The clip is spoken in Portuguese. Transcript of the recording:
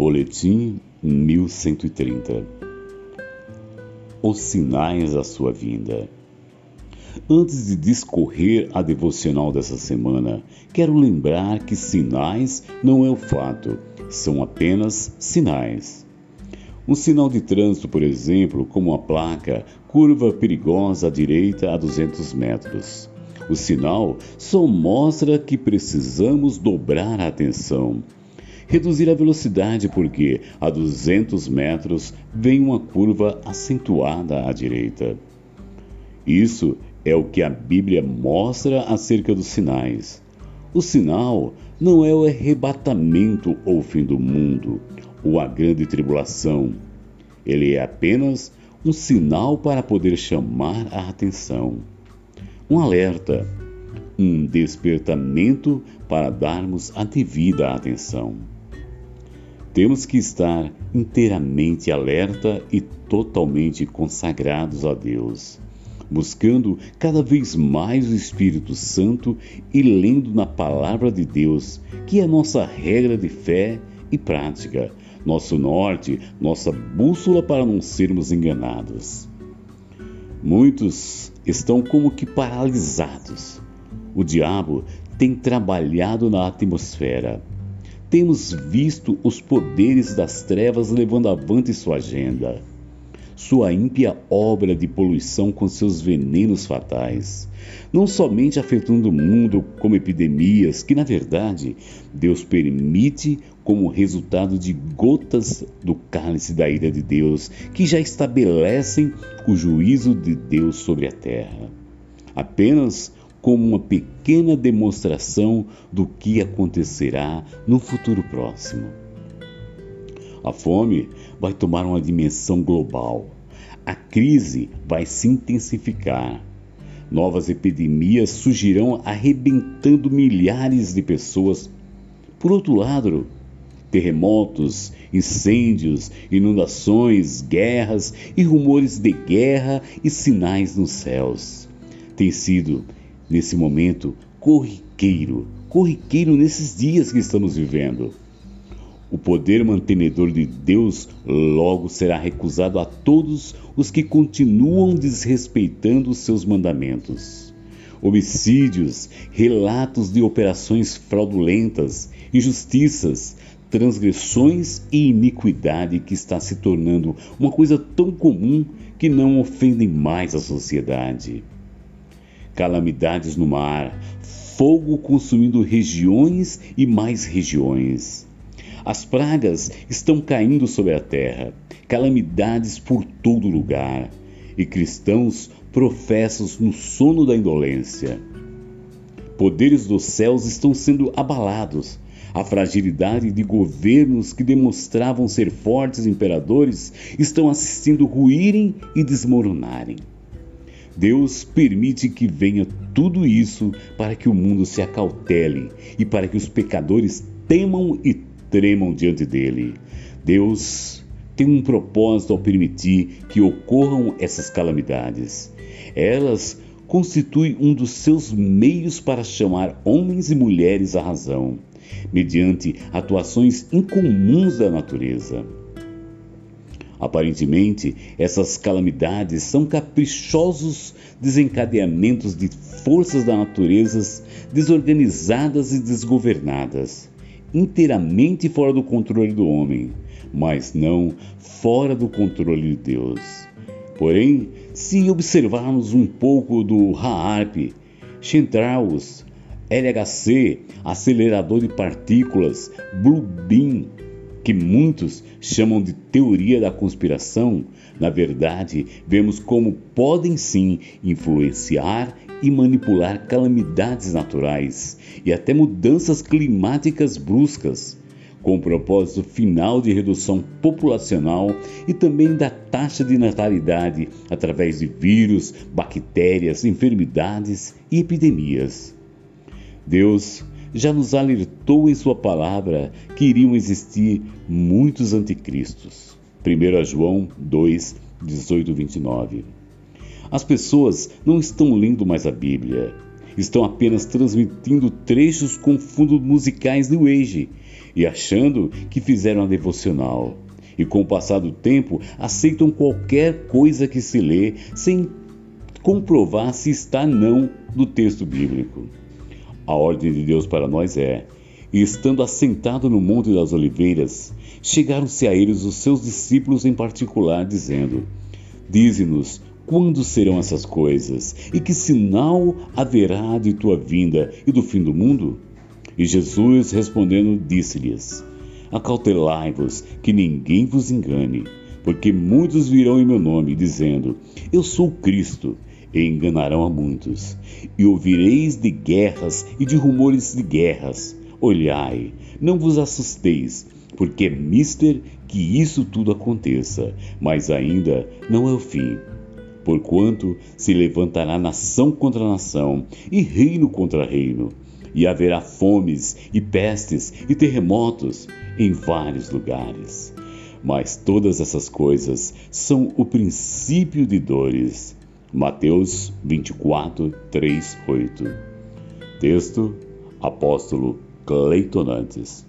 Boletim 1130 Os sinais da sua vinda. Antes de discorrer a devocional dessa semana, quero lembrar que sinais não é o fato, são apenas sinais. Um sinal de trânsito, por exemplo, como a placa curva perigosa à direita a 200 metros. O sinal só mostra que precisamos dobrar a atenção reduzir a velocidade porque a 200 metros vem uma curva acentuada à direita. Isso é o que a Bíblia mostra acerca dos sinais. O sinal não é o arrebatamento ou o fim do mundo, ou a grande tribulação. Ele é apenas um sinal para poder chamar a atenção. Um alerta, um despertamento para darmos a devida atenção. Temos que estar inteiramente alerta e totalmente consagrados a Deus, buscando cada vez mais o Espírito Santo e lendo na palavra de Deus, que é nossa regra de fé e prática, nosso norte, nossa bússola para não sermos enganados. Muitos estão como que paralisados. O diabo tem trabalhado na atmosfera temos visto os poderes das trevas levando avante sua agenda, sua ímpia obra de poluição com seus venenos fatais, não somente afetando o mundo como epidemias, que na verdade Deus permite como resultado de gotas do cálice da ira de Deus, que já estabelecem o juízo de Deus sobre a terra. Apenas como uma pequena demonstração do que acontecerá no futuro próximo. A fome vai tomar uma dimensão global. A crise vai se intensificar. Novas epidemias surgirão arrebentando milhares de pessoas. Por outro lado, terremotos, incêndios, inundações, guerras e rumores de guerra e sinais nos céus. Tem sido nesse momento corriqueiro, corriqueiro nesses dias que estamos vivendo. O poder mantenedor de Deus logo será recusado a todos os que continuam desrespeitando os seus mandamentos. Homicídios, relatos de operações fraudulentas, injustiças, transgressões e iniquidade que está se tornando uma coisa tão comum que não ofendem mais a sociedade calamidades no mar, fogo consumindo regiões e mais regiões. As pragas estão caindo sobre a terra, calamidades por todo lugar, e cristãos professos no sono da indolência. Poderes dos céus estão sendo abalados. A fragilidade de governos que demonstravam ser fortes imperadores estão assistindo ruírem e desmoronarem. Deus permite que venha tudo isso para que o mundo se acautele e para que os pecadores temam e tremam diante dele. Deus tem um propósito ao permitir que ocorram essas calamidades. Elas constituem um dos seus meios para chamar homens e mulheres à razão, mediante atuações incomuns da natureza. Aparentemente, essas calamidades são caprichosos desencadeamentos de forças da natureza desorganizadas e desgovernadas, inteiramente fora do controle do homem, mas não fora do controle de Deus. Porém, se observarmos um pouco do HAARP, Chemtrails, LHC, acelerador de partículas, Blue Beam, que muitos chamam de teoria da conspiração, na verdade, vemos como podem sim influenciar e manipular calamidades naturais e até mudanças climáticas bruscas, com o propósito final de redução populacional e também da taxa de natalidade através de vírus, bactérias, enfermidades e epidemias. Deus já nos alertou em Sua palavra que iriam existir muitos anticristos. 1 João 2, 18, 29. As pessoas não estão lendo mais a Bíblia, estão apenas transmitindo trechos com fundos musicais New Age e achando que fizeram a devocional. E com o passar do tempo, aceitam qualquer coisa que se lê sem comprovar se está não no texto bíblico. A ordem de Deus para nós é: e estando assentado no Monte das Oliveiras, chegaram-se a eles os seus discípulos em particular, dizendo: Dize-nos quando serão essas coisas? E que sinal haverá de tua vinda e do fim do mundo? E Jesus respondendo disse-lhes: Acautelai-vos, que ninguém vos engane, porque muitos virão em meu nome, dizendo: Eu sou Cristo, e enganarão a muitos. E ouvireis de guerras e de rumores de guerras. Olhai, não vos assusteis, porque é mister que isso tudo aconteça, mas ainda não é o fim. Porquanto se levantará nação contra nação e reino contra reino, e haverá fomes e pestes e terremotos em vários lugares. Mas todas essas coisas são o princípio de dores. Mateus 24, 3, 8. Texto: Apóstolo Cleiton Nantes.